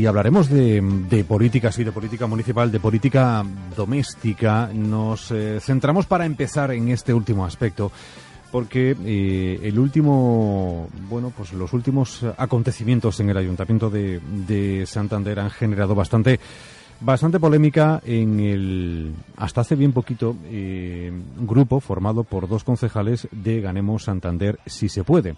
Y hablaremos de, de, política, sí, de política municipal, de política doméstica. Nos eh, centramos para empezar en este último aspecto, porque eh, el último, bueno, pues los últimos acontecimientos en el Ayuntamiento de, de Santander han generado bastante bastante polémica en el hasta hace bien poquito eh, grupo formado por dos concejales de Ganemos Santander si se puede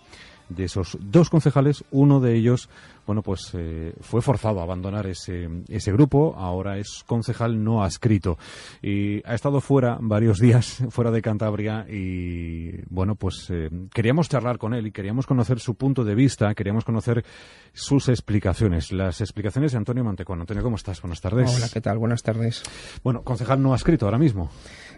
de esos dos concejales, uno de ellos, bueno, pues eh, fue forzado a abandonar ese, ese grupo, ahora es concejal no adscrito y ha estado fuera varios días, fuera de Cantabria y, bueno, pues eh, queríamos charlar con él y queríamos conocer su punto de vista, queríamos conocer sus explicaciones, las explicaciones de Antonio Mantecón. Antonio, ¿cómo estás? Buenas tardes. Hola, ¿qué tal? Buenas tardes. Bueno, concejal no adscrito ahora mismo.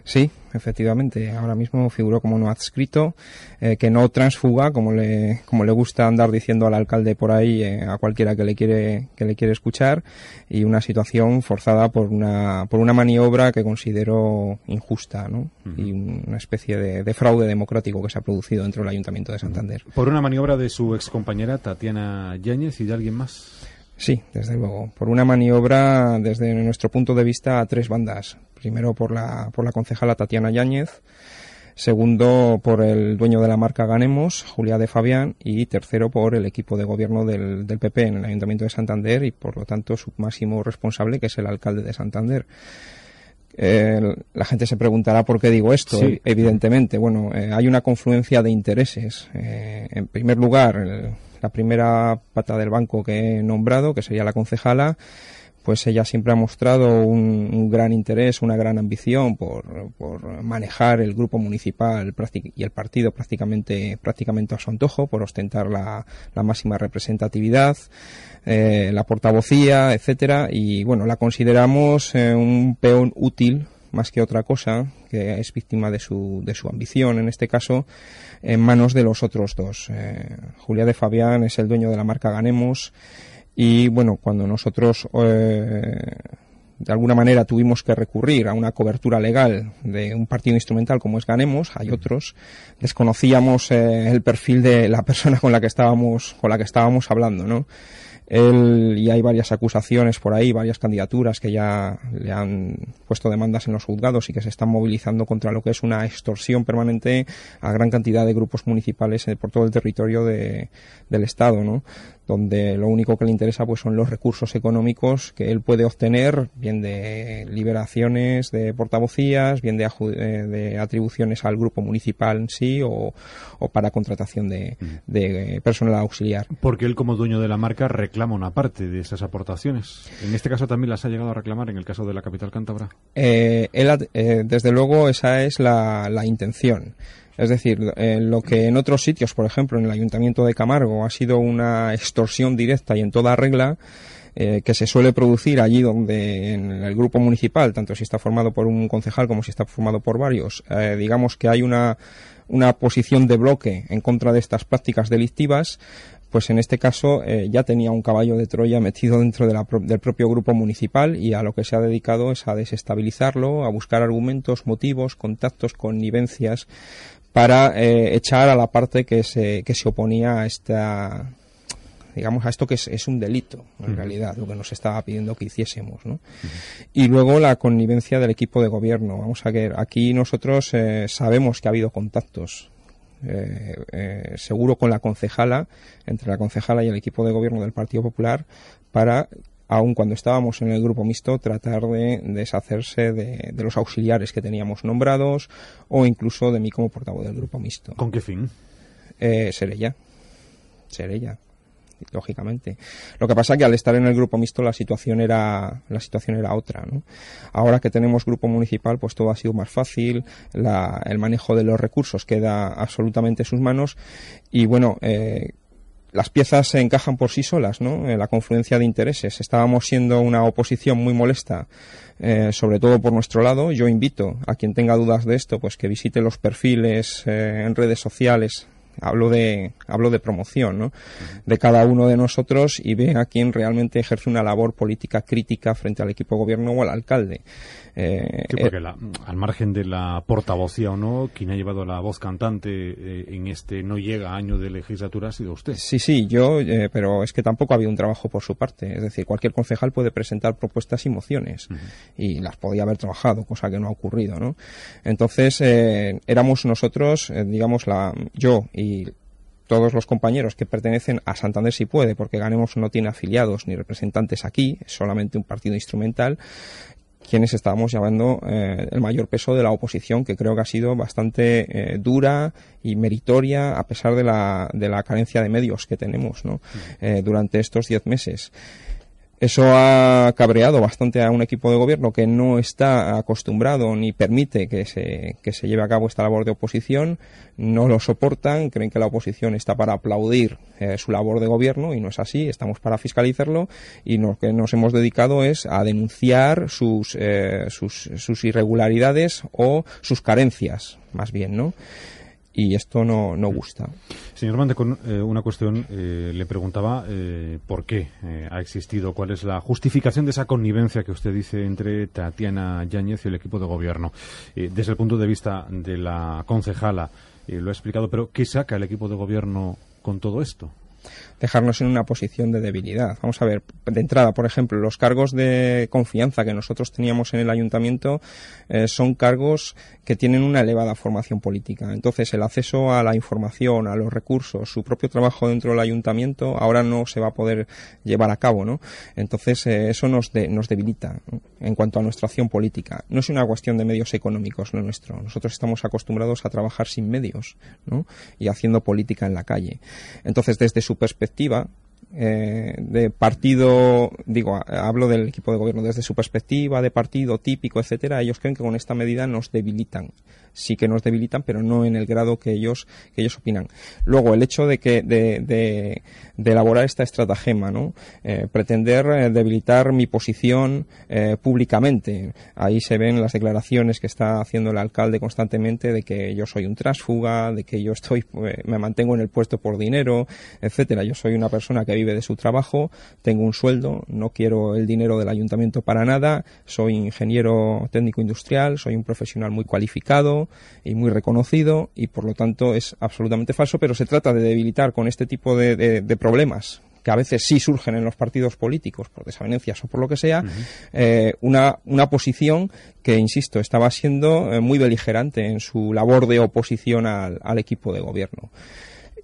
Sí, efectivamente. Ahora mismo figuró como no adscrito, eh, que no transfuga, como le, como le gusta andar diciendo al alcalde por ahí, eh, a cualquiera que le quiere, que le quiere escuchar, y una situación forzada por una, por una maniobra que considero injusta, ¿no? Y una especie de, fraude democrático que se ha producido dentro del Ayuntamiento de Santander. Por una maniobra de su excompañera Tatiana Yáñez y de alguien más. Sí, desde luego. Por una maniobra, desde nuestro punto de vista, a tres bandas. Primero por la, por la concejala Tatiana Yáñez, segundo por el dueño de la marca Ganemos, Julia de Fabián, y tercero por el equipo de gobierno del, del PP en el Ayuntamiento de Santander y, por lo tanto, su máximo responsable, que es el alcalde de Santander. Eh, la gente se preguntará por qué digo esto. Sí. Evidentemente, bueno, eh, hay una confluencia de intereses. Eh, en primer lugar, el, la primera pata del banco que he nombrado, que sería la concejala, pues ella siempre ha mostrado un, un gran interés, una gran ambición por, por, manejar el grupo municipal y el partido prácticamente, prácticamente a su antojo, por ostentar la, la máxima representatividad, eh, la portavocía, etcétera, y bueno, la consideramos eh, un peón útil más que otra cosa, que es víctima de su, de su ambición, en este caso, en manos de los otros dos. Eh, Julia de Fabián es el dueño de la marca Ganemos y, bueno, cuando nosotros eh, de alguna manera tuvimos que recurrir a una cobertura legal de un partido instrumental como es Ganemos, hay otros, desconocíamos eh, el perfil de la persona con la que estábamos, con la que estábamos hablando, ¿no? Él, y hay varias acusaciones por ahí, varias candidaturas que ya le han puesto demandas en los juzgados y que se están movilizando contra lo que es una extorsión permanente a gran cantidad de grupos municipales por todo el territorio de, del Estado, ¿no? Donde lo único que le interesa pues son los recursos económicos que él puede obtener, bien de liberaciones de portavocías, bien de, de atribuciones al grupo municipal en sí o, o para contratación de, de, personal auxiliar. Porque él como dueño de la marca reclama una parte de esas aportaciones. En este caso también las ha llegado a reclamar en el caso de la capital cántabra. Eh, él, eh, desde luego esa es la, la intención. Es decir, eh, lo que en otros sitios, por ejemplo, en el Ayuntamiento de Camargo, ha sido una extorsión directa y en toda regla, eh, que se suele producir allí donde en el grupo municipal, tanto si está formado por un concejal como si está formado por varios, eh, digamos que hay una, una posición de bloque en contra de estas prácticas delictivas, pues en este caso ya tenía un caballo de Troya metido dentro del propio grupo municipal y a lo que se ha dedicado es a desestabilizarlo, a buscar argumentos, motivos, contactos, connivencias para eh, echar a la parte que se, que se oponía a esta digamos a esto que es, es un delito en uh -huh. realidad lo que nos estaba pidiendo que hiciésemos ¿no? uh -huh. y luego la connivencia del equipo de gobierno vamos a ver aquí nosotros eh, sabemos que ha habido contactos eh, eh, seguro con la concejala entre la concejala y el equipo de gobierno del Partido Popular para aun cuando estábamos en el grupo mixto, tratar de deshacerse de, de, los auxiliares que teníamos nombrados o incluso de mí como portavoz del grupo mixto. ¿Con qué fin? Eh, ser ella. Ser ella lógicamente. Lo que pasa es que al estar en el grupo mixto la situación era la situación era otra, ¿no? Ahora que tenemos grupo municipal, pues todo ha sido más fácil, la, el manejo de los recursos queda absolutamente en sus manos y bueno, eh, las piezas se encajan por sí solas, ¿no? En la confluencia de intereses. Estábamos siendo una oposición muy molesta, eh, sobre todo por nuestro lado. Yo invito a quien tenga dudas de esto, pues que visite los perfiles eh, en redes sociales hablo de hablo de promoción ¿no? de cada uno de nosotros y ve a quien realmente ejerce una labor política crítica frente al equipo de gobierno o al alcalde eh, sí, porque la, al margen de la portavocía o no, quien ha llevado la voz cantante eh, en este no llega año de legislatura ha sido usted. Sí, sí, yo, eh, pero es que tampoco ha habido un trabajo por su parte. Es decir, cualquier concejal puede presentar propuestas y mociones y las podía haber trabajado, cosa que no ha ocurrido, ¿no? Entonces, éramos nosotros, digamos, la, yo y todos los compañeros que pertenecen a Santander si puede, porque Ganemos no tiene afiliados ni representantes aquí, es solamente un partido instrumental, quienes estábamos llevando eh, el mayor peso de la oposición, que creo que ha sido bastante eh, dura y meritoria a pesar de la, de la carencia de medios que tenemos ¿no? Eh, durante estos diez meses. Eso ha cabreado bastante a un equipo de gobierno que no está acostumbrado ni permite que se, que se lleve a cabo esta labor de oposición, no lo soportan, creen que la oposición está para aplaudir eh, su labor de gobierno y no es así, estamos para fiscalizarlo y lo que nos hemos dedicado es a denunciar sus, eh, sus, sus irregularidades o sus carencias, más bien, ¿no? Y esto no, no gusta. Señor Mante, con eh, una cuestión eh, le preguntaba eh, por qué ha existido, cuál es la justificación de esa connivencia que usted dice entre Tatiana Yáñez y el equipo de gobierno. desde el punto de vista de la concejala, lo ha explicado, pero ¿qué saca el equipo de gobierno con todo esto? Dejarnos en una posición de debilidad. Vamos a ver, de entrada, por ejemplo, los cargos de confianza que nosotros teníamos en el ayuntamiento eh, son cargos que tienen una elevada formación política. Entonces, el acceso a la información, a los recursos, su propio trabajo dentro del ayuntamiento, ahora no se va a poder llevar a cabo, ¿no? Entonces, eh, eso nos, nos debilita en cuanto a nuestra acción política. No es una cuestión de medios económicos lo nuestro. Nosotros estamos acostumbrados a trabajar sin medios, ¿no? Y haciendo política en la calle. Entonces, desde su perspectiva, eh, de partido, digo, hablo del equipo de gobierno desde su perspectiva de partido típico, etcétera, ellos creen que con esta medida nos debilitan sí que nos debilitan, pero no en el grado que ellos, que ellos opinan. Luego, el hecho de que, de, de, elaborar esta estratagema, ¿no? Eh, pretender eh, debilitar mi posición eh, públicamente. Ahí se ven las declaraciones que está haciendo el alcalde constantemente de que yo soy un trásfuga, de que yo estoy, me mantengo en el puesto por dinero, etcétera. Yo soy una persona que vive de su trabajo, tengo un sueldo, no quiero el dinero del ayuntamiento para nada, soy ingeniero técnico industrial, soy un profesional muy cualificado, y muy reconocido y por lo tanto es absolutamente falso, pero se trata de debilitar con este tipo de, problemas que a veces sí surgen en los partidos políticos por desavenencias o por lo que sea, eh, una, una posición que, insisto, estaba siendo eh, muy beligerante en su labor de oposición al, equipo de gobierno.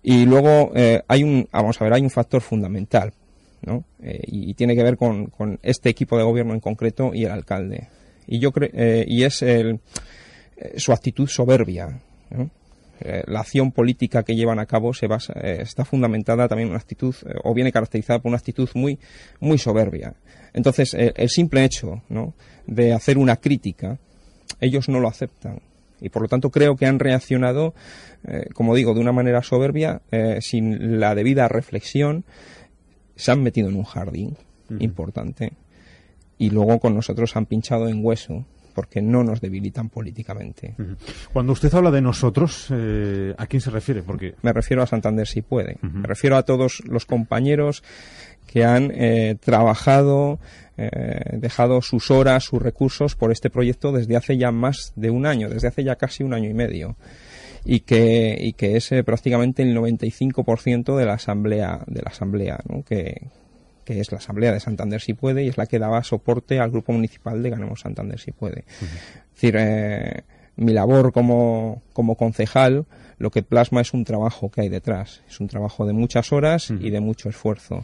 Y luego eh, hay un, vamos a ver, hay un factor fundamental, ¿no? y, tiene que ver con, con, este equipo de gobierno en concreto y el alcalde. Y yo creo, y es el, eh, su actitud soberbia. Eh, la acción política que llevan a cabo se basa, eh, está fundamentada también en una actitud, o viene caracterizada por una actitud muy, muy soberbia. Entonces, el simple hecho de hacer una crítica, ellos no lo aceptan. Y por lo tanto creo que han reaccionado, como digo, de una manera soberbia, sin la debida reflexión, se han metido en un jardín importante y luego con nosotros han pinchado en hueso porque no nos debilitan políticamente. Cuando usted habla de nosotros, eh, ¿a quién se refiere? Porque me refiero a Santander si puede. Me refiero a todos los compañeros que han eh, trabajado, eh, dejado sus horas, sus recursos por este proyecto desde hace ya más de un año, desde hace ya casi un año y medio. Y que, y que es prácticamente el 95% de la asamblea, de la asamblea, ¿no? que, que es la Asamblea de Santander si puede y es la que daba soporte al Grupo Municipal de Ganemos Santander si puede. Es decir, eh, mi labor como, como concejal lo que plasma es un trabajo que hay detrás. Es un trabajo de muchas horas y de mucho esfuerzo.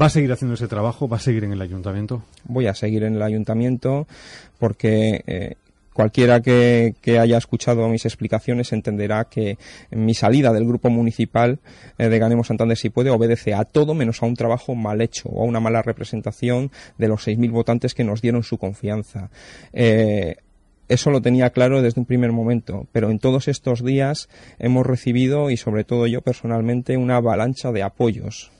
¿Va a seguir haciendo ese trabajo? ¿Va a seguir en el ayuntamiento? Voy a seguir en el ayuntamiento porque eh, Cualquiera que, haya escuchado mis explicaciones entenderá que mi salida del grupo municipal eh, de Ganemos Santander si puede obedece a todo menos a un trabajo mal hecho o a una mala representación de los 6.000 votantes que nos dieron su confianza. Eh, eso lo tenía claro desde un primer momento, pero en todos estos días hemos recibido, y sobre todo yo personalmente, una avalancha de apoyos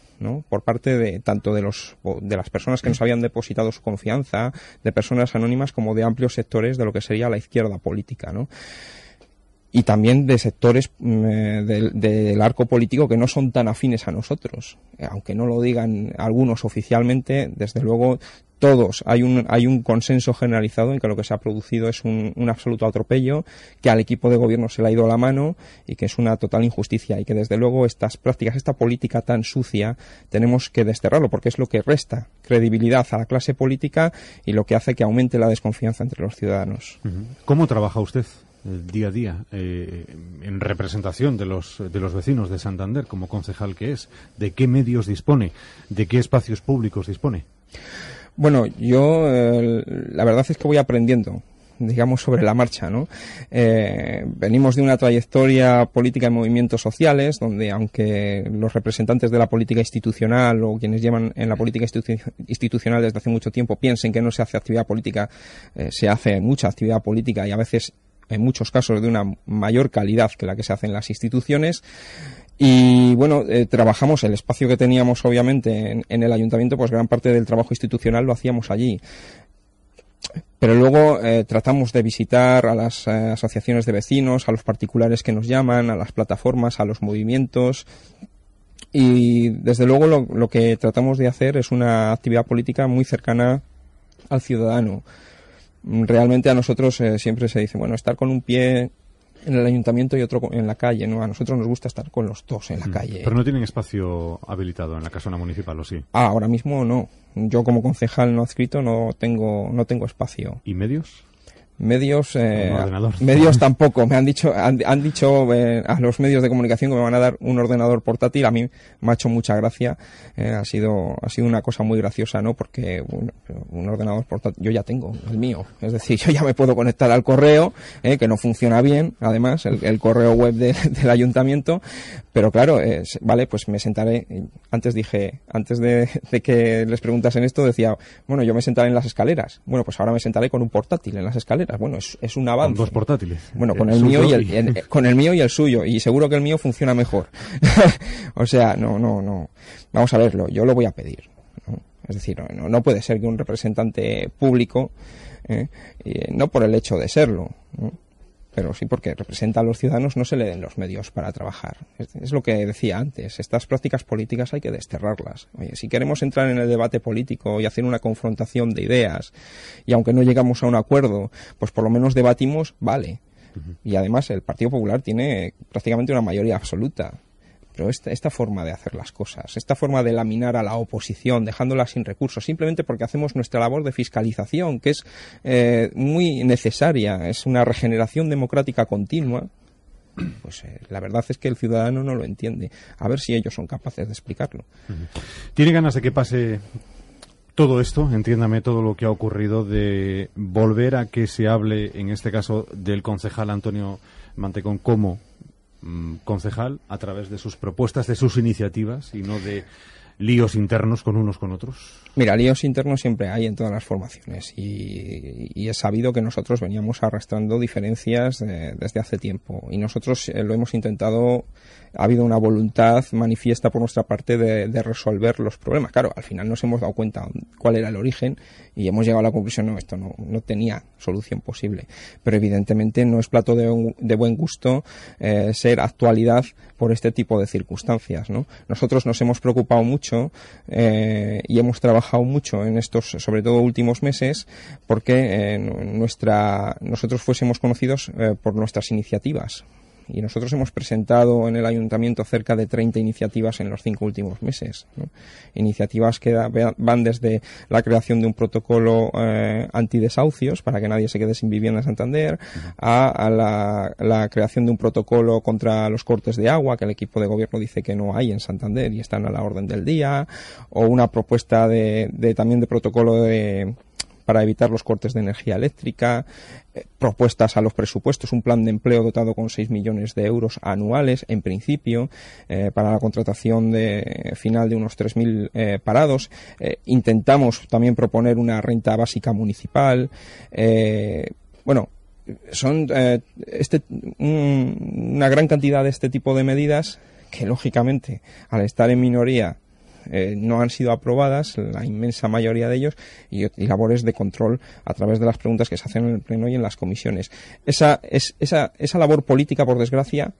por parte de tanto de los de las personas que nos habían depositado su confianza, de personas anónimas como de amplios sectores de lo que sería la izquierda política, y también de sectores mm, eh, del, arco político que no son tan afines a nosotros. Eh, aunque no lo digan algunos oficialmente, desde luego todos hay un, hay un consenso generalizado en que lo que se ha producido es un, absoluto atropello, que al equipo de gobierno se le ha ido la mano y que es una total injusticia y que desde luego estas prácticas, esta política tan sucia, tenemos que desterrarlo porque es lo que resta credibilidad a la clase política y lo que hace que aumente la desconfianza entre los ciudadanos. ¿Cómo trabaja usted? día a día eh, en representación de los, de los vecinos de Santander como concejal que es? ¿De qué medios dispone? ¿De qué espacios públicos dispone? Bueno, yo la verdad es que voy aprendiendo digamos, sobre la marcha, ¿no? Eh, venimos de una trayectoria política en movimientos sociales, donde aunque los representantes de la política institucional o quienes llevan en la política institucional desde hace mucho tiempo piensen que no se hace actividad política, eh, se hace mucha actividad política y a veces en muchos casos de una mayor calidad que la que se hace en las instituciones. Y bueno, eh, trabajamos el espacio que teníamos obviamente en, el ayuntamiento, pues gran parte del trabajo institucional lo hacíamos allí. Pero luego eh, tratamos de visitar a las eh, asociaciones de vecinos, a los particulares que nos llaman, a las plataformas, a los movimientos. Y desde luego lo, lo que tratamos de hacer es una actividad política muy cercana al ciudadano realmente a nosotros eh, siempre se dice, bueno, estar con un pie en el ayuntamiento y otro en la calle, ¿no? A nosotros nos gusta estar con los dos en la calle. Pero no tienen espacio habilitado en la casona municipal, ¿o sí? Ah, ahora mismo no. Yo como concejal no adscrito no tengo, no tengo espacio. ¿Y medios? Medios eh, medios tampoco. Me han dicho han, dicho eh, a los medios de comunicación que me van a dar un ordenador portátil. A mí me ha hecho mucha gracia. Eh, ha sido ha sido una cosa muy graciosa no porque un, ordenador portátil yo ya tengo el mío. Es decir yo ya me puedo conectar al correo que no funciona bien además el, correo web del ayuntamiento. Pero claro vale pues me sentaré antes dije antes de, de que les preguntasen esto decía bueno yo me sentaré en las escaleras bueno pues ahora me sentaré con un portátil en las escaleras bueno, es, es un avance. Con dos portátiles. Bueno, con el, mío y el, con el mío y el suyo. Y seguro que el mío funciona mejor. o sea, no, no, no. Vamos a verlo. Yo lo voy a pedir. Es decir, no, no, puede ser que un representante público, ¿eh? no por el hecho de serlo, pero sí porque representa a los ciudadanos, no se le den los medios para trabajar. Es, lo que decía antes, estas prácticas políticas hay que desterrarlas. Oye, si queremos entrar en el debate político y hacer una confrontación de ideas, y aunque no llegamos a un acuerdo, pues por lo menos debatimos, vale. Y además el Partido Popular tiene prácticamente una mayoría absoluta. Esta, forma de hacer las cosas, esta forma de laminar a la oposición, dejándola sin recursos, simplemente porque hacemos nuestra labor de fiscalización, que es eh, muy necesaria, es una regeneración democrática continua, pues eh, la verdad es que el ciudadano no lo entiende. A ver si ellos son capaces de explicarlo. ¿Tiene ganas de que pase todo esto, entiéndame todo lo que ha ocurrido, de volver a que se hable, en este caso, del concejal Antonio Mantecón como Mm, concejal a través de sus propuestas, de sus iniciativas y no de líos internos con unos con otros? Mira, líos internos siempre hay en todas las formaciones y, es sabido que nosotros veníamos arrastrando diferencias desde hace tiempo y nosotros eh, lo hemos intentado ha habido una voluntad manifiesta por nuestra parte de, resolver los problemas. Claro, al final nos hemos dado cuenta cuál era el origen y hemos llegado a la conclusión, no, esto no, no tenía solución posible. Pero evidentemente no es plato de, de buen gusto eh, ser actualidad por este tipo de circunstancias. ¿no? Nosotros nos hemos preocupado mucho eh, y hemos trabajado mucho en estos, sobre todo últimos meses, porque eh, nuestra, nosotros fuésemos conocidos por nuestras iniciativas y nosotros hemos presentado en el ayuntamiento cerca de 30 iniciativas en los cinco últimos meses. Iniciativas que van desde la creación de un protocolo eh, antidesahucios para que nadie se quede sin vivienda en Santander, a, la, creación de un protocolo contra los cortes de agua, que el equipo de gobierno dice que no hay en Santander y están a la orden del día, o una propuesta de también de protocolo de para evitar los cortes de energía eléctrica, eh, propuestas a los presupuestos, un plan de empleo dotado con 6 millones de euros anuales, en principio, eh, para la contratación de, final de unos 3.000 eh, parados. intentamos también proponer una renta básica municipal. bueno, son este, una gran cantidad de este tipo de medidas que, lógicamente, al estar en minoría eh, no han sido aprobadas, la inmensa mayoría de ellos, y, labores de control a través de las preguntas que se hacen en el Pleno y en las comisiones. Esa, es, esa, esa labor política, por desgracia,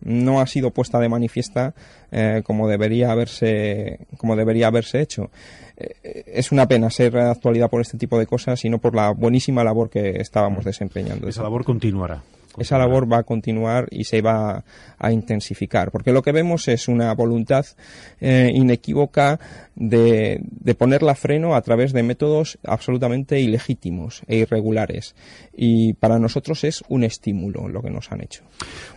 no ha sido puesta de manifiesta eh, como debería haberse como debería haberse hecho. Eh, es una pena ser actualidad por este tipo de cosas y no por la buenísima labor que estábamos desempeñando. Esa labor continuará esa labor va a continuar y se va a intensificar, porque lo que vemos es una voluntad eh, inequívoca de, ponerla freno a través de métodos absolutamente ilegítimos e irregulares. Y para nosotros es un estímulo lo que nos han hecho.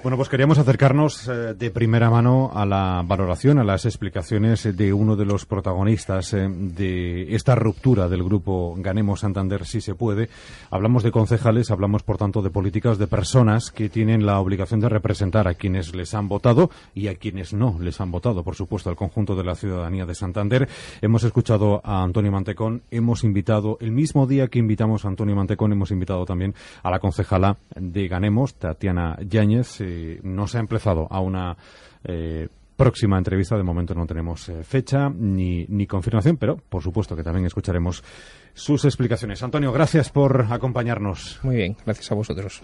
Bueno, pues queríamos acercarnos eh, de primera mano a la valoración, a las explicaciones de uno de los protagonistas eh, de esta ruptura del grupo Ganemos Santander si se puede. Hablamos de concejales, hablamos por tanto de políticas, de personas que tienen la obligación de representar a quienes les han votado y a quienes no les han votado, por supuesto, al conjunto de la ciudadanía de Santander. Hemos escuchado a Antonio Mantecón, hemos invitado, el mismo día que invitamos a Antonio Mantecón, hemos invitado también a la concejala de Ganemos, Tatiana Yáñez. Eh, no se ha empezado a una eh, próxima entrevista. De momento no tenemos eh, fecha ni, ni confirmación, pero por supuesto que también escucharemos sus explicaciones. Antonio, gracias por acompañarnos. Muy bien, gracias a vosotros.